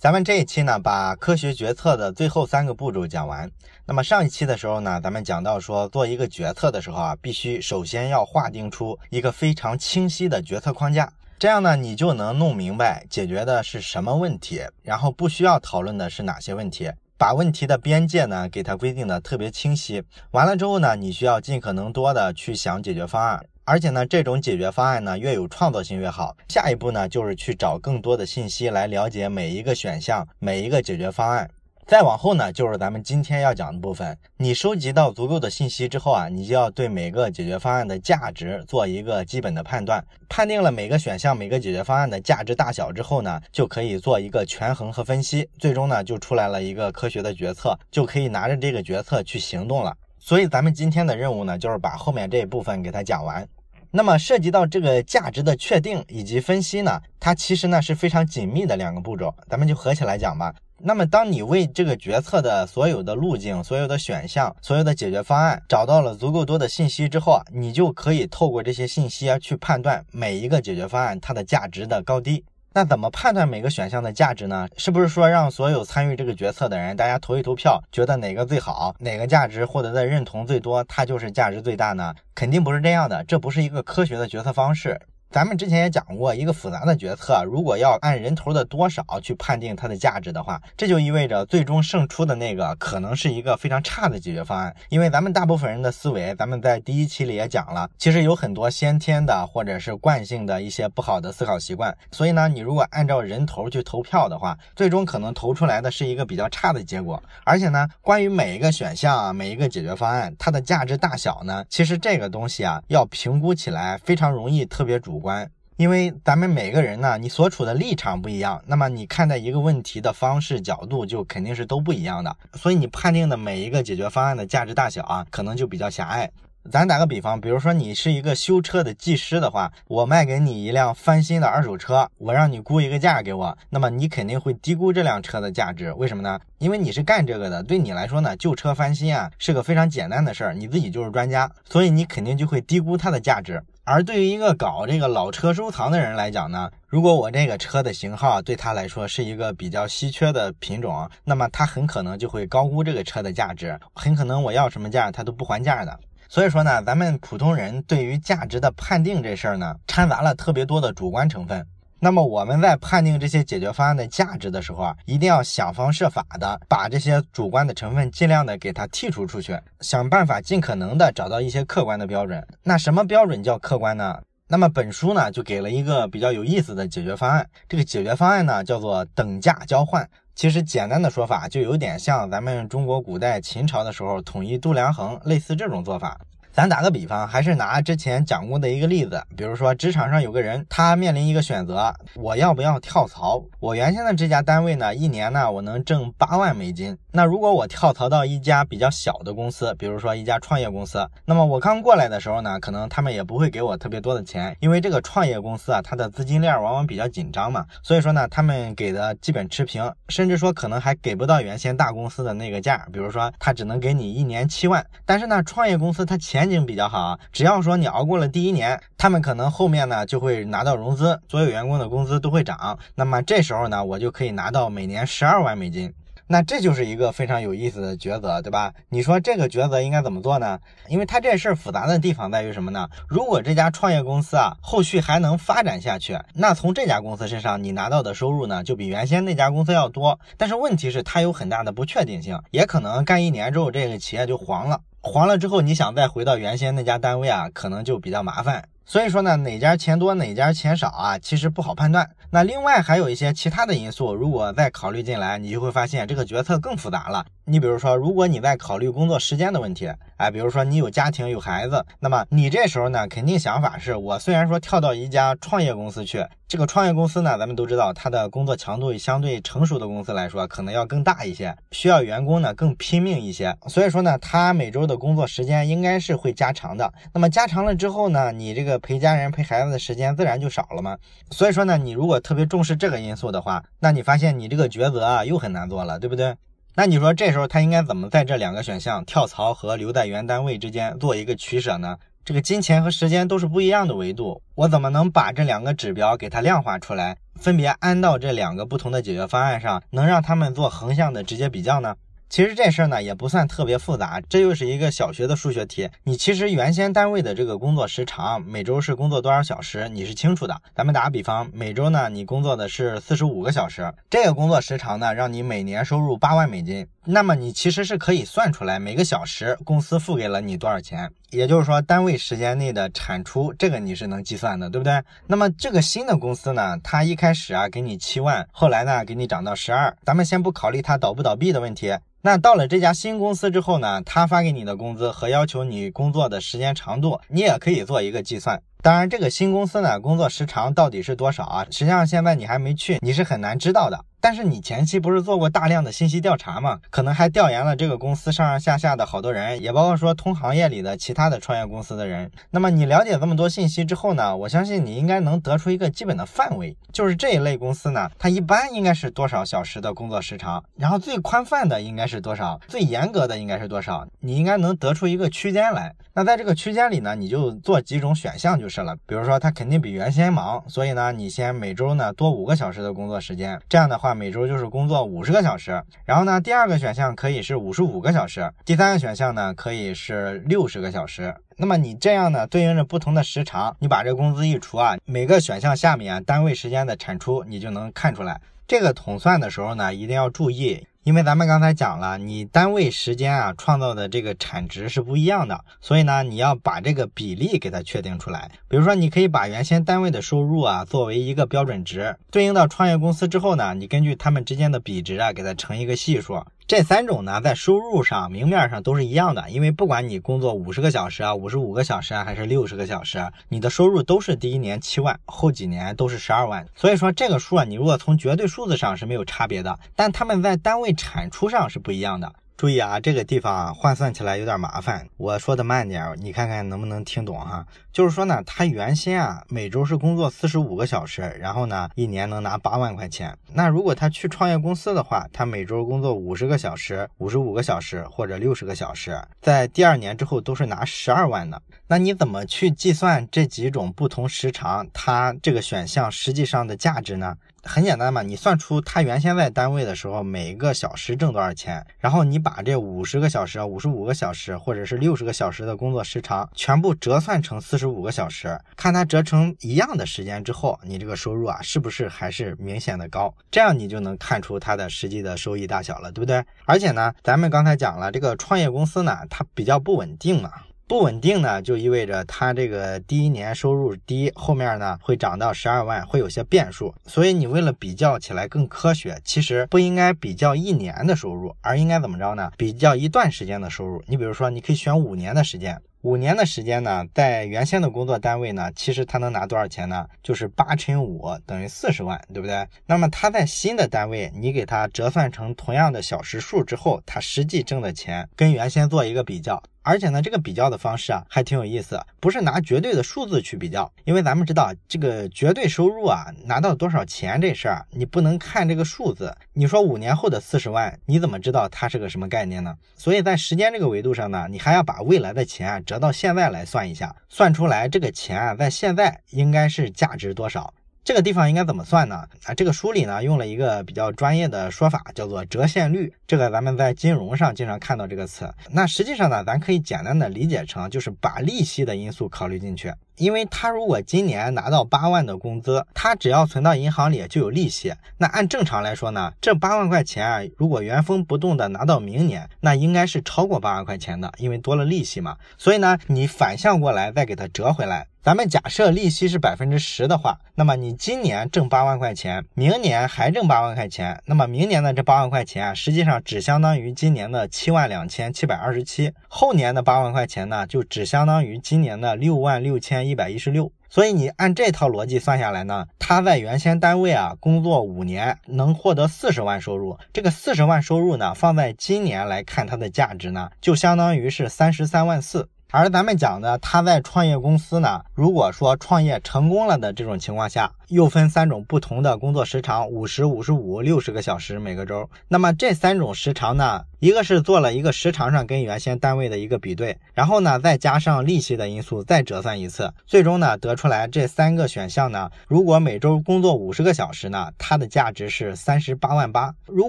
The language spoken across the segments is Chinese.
咱们这一期呢，把科学决策的最后三个步骤讲完。那么上一期的时候呢，咱们讲到说，做一个决策的时候啊，必须首先要划定出一个非常清晰的决策框架，这样呢，你就能弄明白解决的是什么问题，然后不需要讨论的是哪些问题，把问题的边界呢给它规定的特别清晰。完了之后呢，你需要尽可能多的去想解决方案。而且呢，这种解决方案呢越有创造性越好。下一步呢，就是去找更多的信息来了解每一个选项、每一个解决方案。再往后呢，就是咱们今天要讲的部分。你收集到足够的信息之后啊，你就要对每个解决方案的价值做一个基本的判断。判定了每个选项、每个解决方案的价值大小之后呢，就可以做一个权衡和分析。最终呢，就出来了一个科学的决策，就可以拿着这个决策去行动了。所以咱们今天的任务呢，就是把后面这一部分给它讲完。那么涉及到这个价值的确定以及分析呢，它其实呢是非常紧密的两个步骤，咱们就合起来讲吧。那么当你为这个决策的所有的路径、所有的选项、所有的解决方案找到了足够多的信息之后啊，你就可以透过这些信息啊去判断每一个解决方案它的价值的高低。那怎么判断每个选项的价值呢？是不是说让所有参与这个决策的人，大家投一投票，觉得哪个最好，哪个价值获得的认同最多，它就是价值最大呢？肯定不是这样的，这不是一个科学的决策方式。咱们之前也讲过，一个复杂的决策，如果要按人头的多少去判定它的价值的话，这就意味着最终胜出的那个可能是一个非常差的解决方案。因为咱们大部分人的思维，咱们在第一期里也讲了，其实有很多先天的或者是惯性的一些不好的思考习惯。所以呢，你如果按照人头去投票的话，最终可能投出来的是一个比较差的结果。而且呢，关于每一个选项啊，每一个解决方案，它的价值大小呢，其实这个东西啊，要评估起来非常容易，特别主。关，因为咱们每个人呢，你所处的立场不一样，那么你看待一个问题的方式角度就肯定是都不一样的，所以你判定的每一个解决方案的价值大小啊，可能就比较狭隘。咱打个比方，比如说你是一个修车的技师的话，我卖给你一辆翻新的二手车，我让你估一个价给我，那么你肯定会低估这辆车的价值。为什么呢？因为你是干这个的，对你来说呢，旧车翻新啊是个非常简单的事儿，你自己就是专家，所以你肯定就会低估它的价值。而对于一个搞这个老车收藏的人来讲呢，如果我这个车的型号对他来说是一个比较稀缺的品种，那么他很可能就会高估这个车的价值，很可能我要什么价他都不还价的。所以说呢，咱们普通人对于价值的判定这事儿呢，掺杂了特别多的主观成分。那么我们在判定这些解决方案的价值的时候啊，一定要想方设法的把这些主观的成分尽量的给它剔除出去，想办法尽可能的找到一些客观的标准。那什么标准叫客观呢？那么本书呢就给了一个比较有意思的解决方案。这个解决方案呢叫做等价交换。其实简单的说法就有点像咱们中国古代秦朝的时候统一度量衡，类似这种做法。咱打个比方，还是拿之前讲过的一个例子，比如说职场上有个人，他面临一个选择，我要不要跳槽？我原先的这家单位呢，一年呢我能挣八万美金。那如果我跳槽到一家比较小的公司，比如说一家创业公司，那么我刚过来的时候呢，可能他们也不会给我特别多的钱，因为这个创业公司啊，它的资金链往往比较紧张嘛，所以说呢，他们给的基本持平，甚至说可能还给不到原先大公司的那个价，比如说他只能给你一年七万，但是呢，创业公司它钱。前景比较好啊，只要说你熬过了第一年，他们可能后面呢就会拿到融资，所有员工的工资都会涨。那么这时候呢，我就可以拿到每年十二万美金。那这就是一个非常有意思的抉择，对吧？你说这个抉择应该怎么做呢？因为它这事儿复杂的地方在于什么呢？如果这家创业公司啊后续还能发展下去，那从这家公司身上你拿到的收入呢就比原先那家公司要多。但是问题是它有很大的不确定性，也可能干一年之后这个企业就黄了。黄了之后，你想再回到原先那家单位啊，可能就比较麻烦。所以说呢，哪家钱多哪家钱少啊，其实不好判断。那另外还有一些其他的因素，如果再考虑进来，你就会发现这个决策更复杂了。你比如说，如果你在考虑工作时间的问题，哎，比如说你有家庭有孩子，那么你这时候呢，肯定想法是我虽然说跳到一家创业公司去。这个创业公司呢，咱们都知道，它的工作强度相对成熟的公司来说，可能要更大一些，需要员工呢更拼命一些。所以说呢，他每周的工作时间应该是会加长的。那么加长了之后呢，你这个陪家人、陪孩子的时间自然就少了嘛。所以说呢，你如果特别重视这个因素的话，那你发现你这个抉择啊又很难做了，对不对？那你说这时候他应该怎么在这两个选项跳槽和留在原单位之间做一个取舍呢？这个金钱和时间都是不一样的维度，我怎么能把这两个指标给它量化出来，分别安到这两个不同的解决方案上，能让他们做横向的直接比较呢？其实这事儿呢也不算特别复杂，这又是一个小学的数学题。你其实原先单位的这个工作时长，每周是工作多少小时，你是清楚的。咱们打个比方，每周呢你工作的是四十五个小时，这个工作时长呢让你每年收入八万美金，那么你其实是可以算出来每个小时公司付给了你多少钱，也就是说单位时间内的产出，这个你是能计算的，对不对？那么这个新的公司呢，它一开始啊给你七万，后来呢给你涨到十二，咱们先不考虑它倒不倒闭的问题。那到了这家新公司之后呢，他发给你的工资和要求你工作的时间长度，你也可以做一个计算。当然，这个新公司呢，工作时长到底是多少啊？实际上现在你还没去，你是很难知道的。但是你前期不是做过大量的信息调查吗？可能还调研了这个公司上上下下的好多人，也包括说同行业里的其他的创业公司的人。那么你了解这么多信息之后呢，我相信你应该能得出一个基本的范围，就是这一类公司呢，它一般应该是多少小时的工作时长，然后最宽泛的应该是多少，最严格的应该是多少，你应该能得出一个区间来。那在这个区间里呢，你就做几种选项就是了。比如说他肯定比原先忙，所以呢，你先每周呢多五个小时的工作时间，这样的话。每周就是工作五十个小时，然后呢，第二个选项可以是五十五个小时，第三个选项呢可以是六十个小时。那么你这样呢，对应着不同的时长，你把这工资一除啊，每个选项下面单位时间的产出你就能看出来。这个统算的时候呢，一定要注意。因为咱们刚才讲了，你单位时间啊创造的这个产值是不一样的，所以呢，你要把这个比例给它确定出来。比如说，你可以把原先单位的收入啊作为一个标准值，对应到创业公司之后呢，你根据他们之间的比值啊给它乘一个系数。这三种呢，在收入上明面上都是一样的，因为不管你工作五十个小时啊、五十五个小时啊，还是六十个小时，你的收入都是第一年七万，后几年都是十二万。所以说这个数啊，你如果从绝对数字上是没有差别的，但他们在单位产出上是不一样的。注意啊，这个地方换算起来有点麻烦，我说的慢点，你看看能不能听懂哈。就是说呢，他原先啊每周是工作四十五个小时，然后呢一年能拿八万块钱。那如果他去创业公司的话，他每周工作五十个小时、五十五个小时或者六十个小时，在第二年之后都是拿十二万的。那你怎么去计算这几种不同时长它这个选项实际上的价值呢？很简单嘛，你算出他原先在单位的时候每个小时挣多少钱，然后你把这五十个小时、五十五个小时或者是六十个小时的工作时长全部折算成四十五个小时，看它折成一样的时间之后，你这个收入啊是不是还是明显的高？这样你就能看出它的实际的收益大小了，对不对？而且呢，咱们刚才讲了，这个创业公司呢，它比较不稳定嘛。不稳定呢，就意味着它这个第一年收入低，后面呢会涨到十二万，会有些变数。所以你为了比较起来更科学，其实不应该比较一年的收入，而应该怎么着呢？比较一段时间的收入。你比如说，你可以选五年的时间。五年的时间呢，在原先的工作单位呢，其实他能拿多少钱呢？就是八乘五等于四十万，对不对？那么他在新的单位，你给他折算成同样的小时数之后，他实际挣的钱跟原先做一个比较。而且呢，这个比较的方式啊，还挺有意思，不是拿绝对的数字去比较，因为咱们知道这个绝对收入啊，拿到多少钱这事儿，你不能看这个数字。你说五年后的四十万，你怎么知道它是个什么概念呢？所以在时间这个维度上呢，你还要把未来的钱啊折到现在来算一下，算出来这个钱啊在现在应该是价值多少。这个地方应该怎么算呢？啊，这个书里呢用了一个比较专业的说法，叫做折现率。这个咱们在金融上经常看到这个词。那实际上呢，咱可以简单的理解成就是把利息的因素考虑进去。因为他如果今年拿到八万的工资，他只要存到银行里就有利息。那按正常来说呢，这八万块钱啊，如果原封不动的拿到明年，那应该是超过八万块钱的，因为多了利息嘛。所以呢，你反向过来再给它折回来。咱们假设利息是百分之十的话，那么你今年挣八万块钱，明年还挣八万块钱，那么明年的这八万块钱啊，实际上只相当于今年的七万两千七百二十七，后年的八万块钱呢，就只相当于今年的六万六千一百一十六。所以你按这套逻辑算下来呢，他在原先单位啊工作五年能获得四十万收入，这个四十万收入呢，放在今年来看它的价值呢，就相当于是三十三万四。而咱们讲的，他在创业公司呢，如果说创业成功了的这种情况下，又分三种不同的工作时长：五十、五十五、六十个小时每个周。那么这三种时长呢，一个是做了一个时长上跟原先单位的一个比对，然后呢再加上利息的因素再折算一次，最终呢得出来这三个选项呢，如果每周工作五十个小时呢，它的价值是三十八万八；如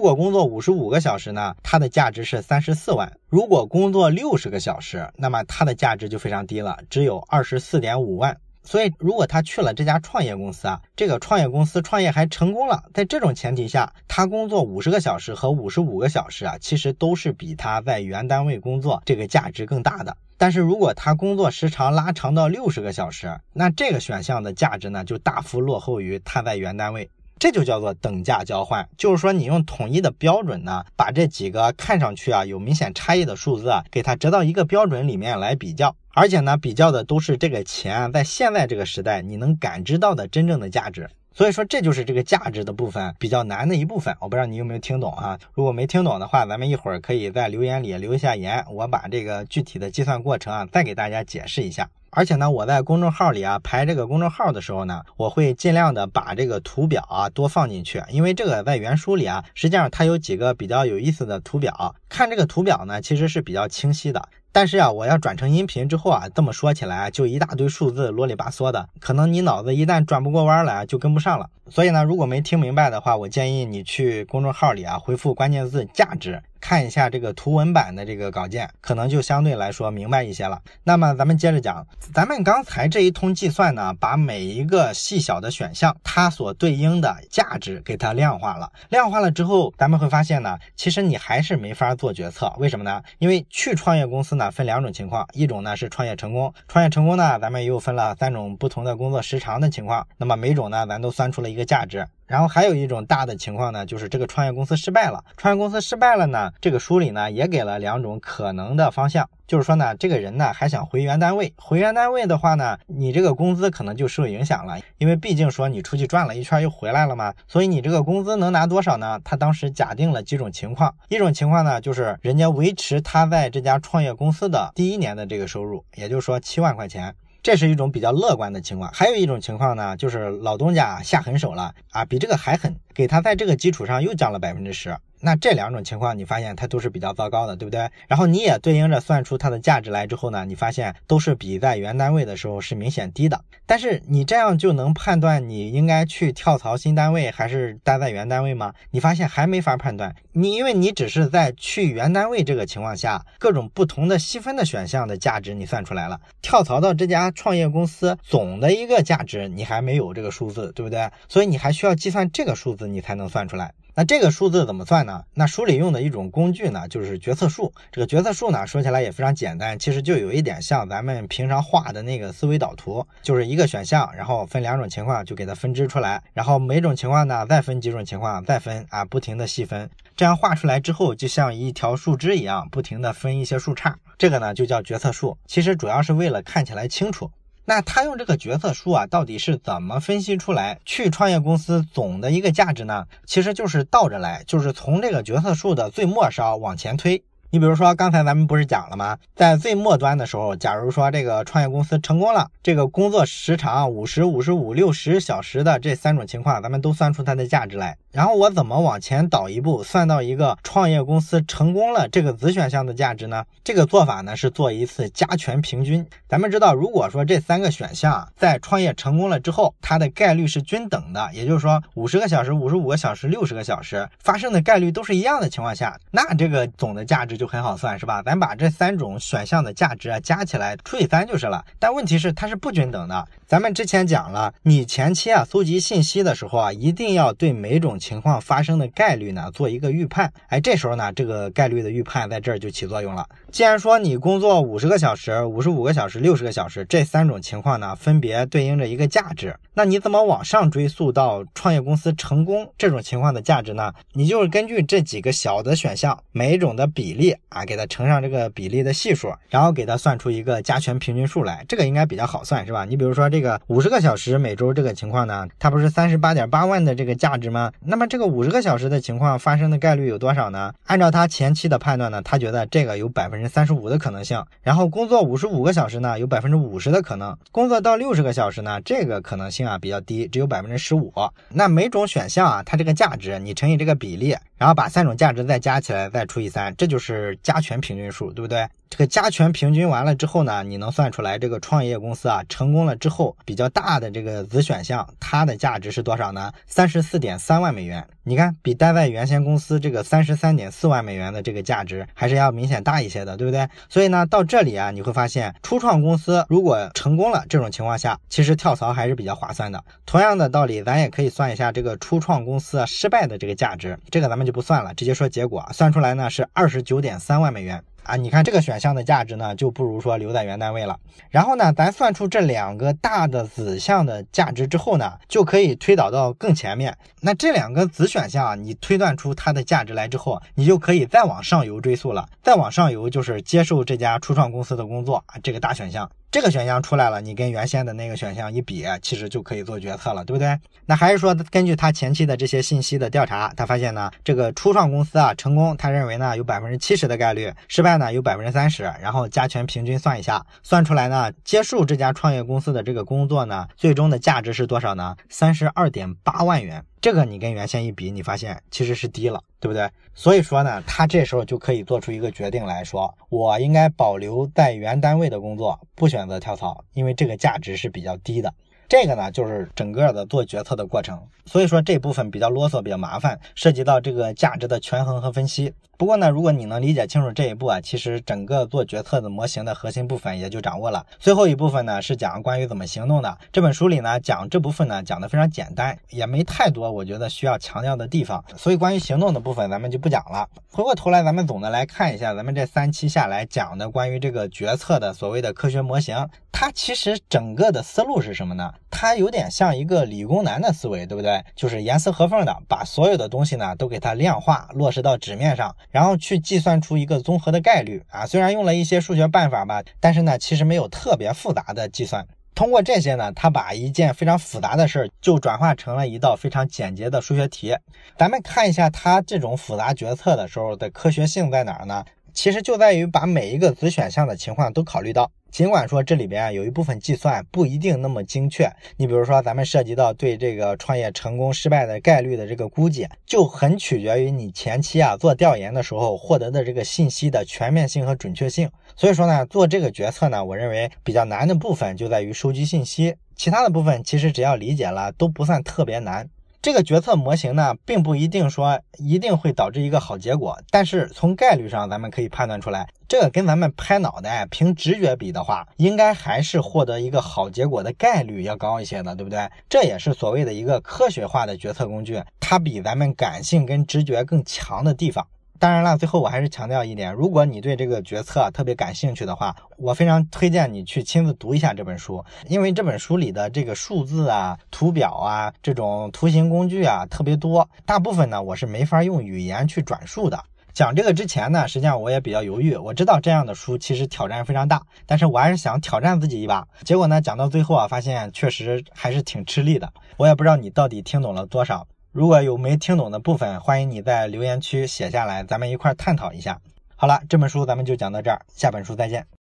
果工作五十五个小时呢，它的价值是三十四万；如果工作六十个小时，那么它的价值就非常低了，只有二十四点五万。所以，如果他去了这家创业公司啊，这个创业公司创业还成功了，在这种前提下，他工作五十个小时和五十五个小时啊，其实都是比他在原单位工作这个价值更大的。但是如果他工作时长拉长到六十个小时，那这个选项的价值呢，就大幅落后于他在原单位。这就叫做等价交换，就是说你用统一的标准呢，把这几个看上去啊有明显差异的数字啊，给它折到一个标准里面来比较，而且呢，比较的都是这个钱在现在这个时代你能感知到的真正的价值。所以说这就是这个价值的部分比较难的一部分。我不知道你有没有听懂啊？如果没听懂的话，咱们一会儿可以在留言里留一下言，我把这个具体的计算过程啊再给大家解释一下。而且呢，我在公众号里啊排这个公众号的时候呢，我会尽量的把这个图表啊多放进去，因为这个在原书里啊，实际上它有几个比较有意思的图表，看这个图表呢，其实是比较清晰的。但是啊，我要转成音频之后啊，这么说起来就一大堆数字啰里吧嗦的，可能你脑子一旦转不过弯来就跟不上了。所以呢，如果没听明白的话，我建议你去公众号里啊回复关键字“价值”。看一下这个图文版的这个稿件，可能就相对来说明白一些了。那么咱们接着讲，咱们刚才这一通计算呢，把每一个细小的选项它所对应的价值给它量化了。量化了之后，咱们会发现呢，其实你还是没法做决策。为什么呢？因为去创业公司呢分两种情况，一种呢是创业成功，创业成功呢，咱们又分了三种不同的工作时长的情况。那么每种呢，咱都算出了一个价值。然后还有一种大的情况呢，就是这个创业公司失败了。创业公司失败了呢，这个书里呢也给了两种可能的方向，就是说呢，这个人呢还想回原单位，回原单位的话呢，你这个工资可能就受影响了，因为毕竟说你出去转了一圈又回来了嘛，所以你这个工资能拿多少呢？他当时假定了几种情况，一种情况呢就是人家维持他在这家创业公司的第一年的这个收入，也就是说七万块钱。这是一种比较乐观的情况，还有一种情况呢，就是老东家下狠手了啊，比这个还狠，给他在这个基础上又降了百分之十。那这两种情况，你发现它都是比较糟糕的，对不对？然后你也对应着算出它的价值来之后呢，你发现都是比在原单位的时候是明显低的。但是你这样就能判断你应该去跳槽新单位还是待在原单位吗？你发现还没法判断。你因为你只是在去原单位这个情况下，各种不同的细分的选项的价值你算出来了，跳槽到这家创业公司总的一个价值你还没有这个数字，对不对？所以你还需要计算这个数字，你才能算出来。那这个数字怎么算呢？那书里用的一种工具呢，就是决策树。这个决策树呢，说起来也非常简单，其实就有一点像咱们平常画的那个思维导图，就是一个选项，然后分两种情况就给它分支出来，然后每种情况呢再分几种情况，再分啊，不停的细分，这样画出来之后，就像一条树枝一样，不停的分一些树杈，这个呢就叫决策树。其实主要是为了看起来清楚。那他用这个决策书啊，到底是怎么分析出来去创业公司总的一个价值呢？其实就是倒着来，就是从这个决策树的最末梢往前推。你比如说，刚才咱们不是讲了吗？在最末端的时候，假如说这个创业公司成功了，这个工作时长五十五十五六十小时的这三种情况，咱们都算出它的价值来。然后我怎么往前倒一步，算到一个创业公司成功了这个子选项的价值呢？这个做法呢是做一次加权平均。咱们知道，如果说这三个选项在创业成功了之后，它的概率是均等的，也就是说五十个小时、五十五个小时、六十个小时发生的概率都是一样的情况下，那这个总的价值就就很好算，是吧？咱把这三种选项的价值啊加起来除以三就是了。但问题是它是不均等的。咱们之前讲了，你前期啊搜集信息的时候啊，一定要对每种情况发生的概率呢做一个预判。哎，这时候呢，这个概率的预判在这儿就起作用了。既然说你工作五十个小时、五十五个小时、六十个小时这三种情况呢，分别对应着一个价值，那你怎么往上追溯到创业公司成功这种情况的价值呢？你就是根据这几个小的选项每种的比例。啊，给它乘上这个比例的系数，然后给它算出一个加权平均数来，这个应该比较好算，是吧？你比如说这个五十个小时每周这个情况呢，它不是三十八点八万的这个价值吗？那么这个五十个小时的情况发生的概率有多少呢？按照他前期的判断呢，他觉得这个有百分之三十五的可能性。然后工作五十五个小时呢，有百分之五十的可能；工作到六十个小时呢，这个可能性啊比较低，只有百分之十五。那每种选项啊，它这个价值你乘以这个比例，然后把三种价值再加起来，再除以三，这就是是加权平均数，对不对？这个加权平均完了之后呢，你能算出来这个创业公司啊成功了之后比较大的这个子选项，它的价值是多少呢？三十四点三万美元。你看，比待在原先公司这个三十三点四万美元的这个价值还是要明显大一些的，对不对？所以呢，到这里啊，你会发现初创公司如果成功了，这种情况下，其实跳槽还是比较划算的。同样的道理，咱也可以算一下这个初创公司失败的这个价值，这个咱们就不算了，直接说结果，算出来呢是二十九点三万美元。啊，你看这个选项的价值呢，就不如说留在原单位了。然后呢，咱算出这两个大的子项的价值之后呢，就可以推导到更前面。那这两个子选项啊，你推断出它的价值来之后，你就可以再往上游追溯了。再往上游就是接受这家初创公司的工作啊，这个大选项。这个选项出来了，你跟原先的那个选项一比，其实就可以做决策了，对不对？那还是说根据他前期的这些信息的调查，他发现呢，这个初创公司啊成功，他认为呢有百分之七十的概率，失败呢有百分之三十，然后加权平均算一下，算出来呢，接受这家创业公司的这个工作呢，最终的价值是多少呢？三十二点八万元。这个你跟原先一比，你发现其实是低了，对不对？所以说呢，他这时候就可以做出一个决定来说，我应该保留在原单位的工作，不选择跳槽，因为这个价值是比较低的。这个呢，就是整个的做决策的过程。所以说这部分比较啰嗦，比较麻烦，涉及到这个价值的权衡和分析。不过呢，如果你能理解清楚这一步啊，其实整个做决策的模型的核心部分也就掌握了。最后一部分呢是讲关于怎么行动的。这本书里呢讲这部分呢讲的非常简单，也没太多我觉得需要强调的地方。所以关于行动的部分咱们就不讲了。回过头来，咱们总的来看一下咱们这三期下来讲的关于这个决策的所谓的科学模型，它其实整个的思路是什么呢？它有点像一个理工男的思维，对不对？就是严丝合缝的把所有的东西呢都给它量化落实到纸面上。然后去计算出一个综合的概率啊，虽然用了一些数学办法吧，但是呢，其实没有特别复杂的计算。通过这些呢，他把一件非常复杂的事儿就转化成了一道非常简洁的数学题。咱们看一下他这种复杂决策的时候的科学性在哪儿呢？其实就在于把每一个子选项的情况都考虑到。尽管说这里边啊有一部分计算不一定那么精确，你比如说咱们涉及到对这个创业成功失败的概率的这个估计，就很取决于你前期啊做调研的时候获得的这个信息的全面性和准确性。所以说呢，做这个决策呢，我认为比较难的部分就在于收集信息，其他的部分其实只要理解了都不算特别难。这个决策模型呢，并不一定说一定会导致一个好结果，但是从概率上，咱们可以判断出来，这个跟咱们拍脑袋凭直觉比的话，应该还是获得一个好结果的概率要高一些的，对不对？这也是所谓的一个科学化的决策工具，它比咱们感性跟直觉更强的地方。当然了，最后我还是强调一点，如果你对这个决策特别感兴趣的话，我非常推荐你去亲自读一下这本书，因为这本书里的这个数字啊、图表啊、这种图形工具啊特别多，大部分呢我是没法用语言去转述的。讲这个之前呢，实际上我也比较犹豫，我知道这样的书其实挑战非常大，但是我还是想挑战自己一把。结果呢，讲到最后啊，发现确实还是挺吃力的。我也不知道你到底听懂了多少。如果有没听懂的部分，欢迎你在留言区写下来，咱们一块探讨一下。好了，这本书咱们就讲到这儿，下本书再见。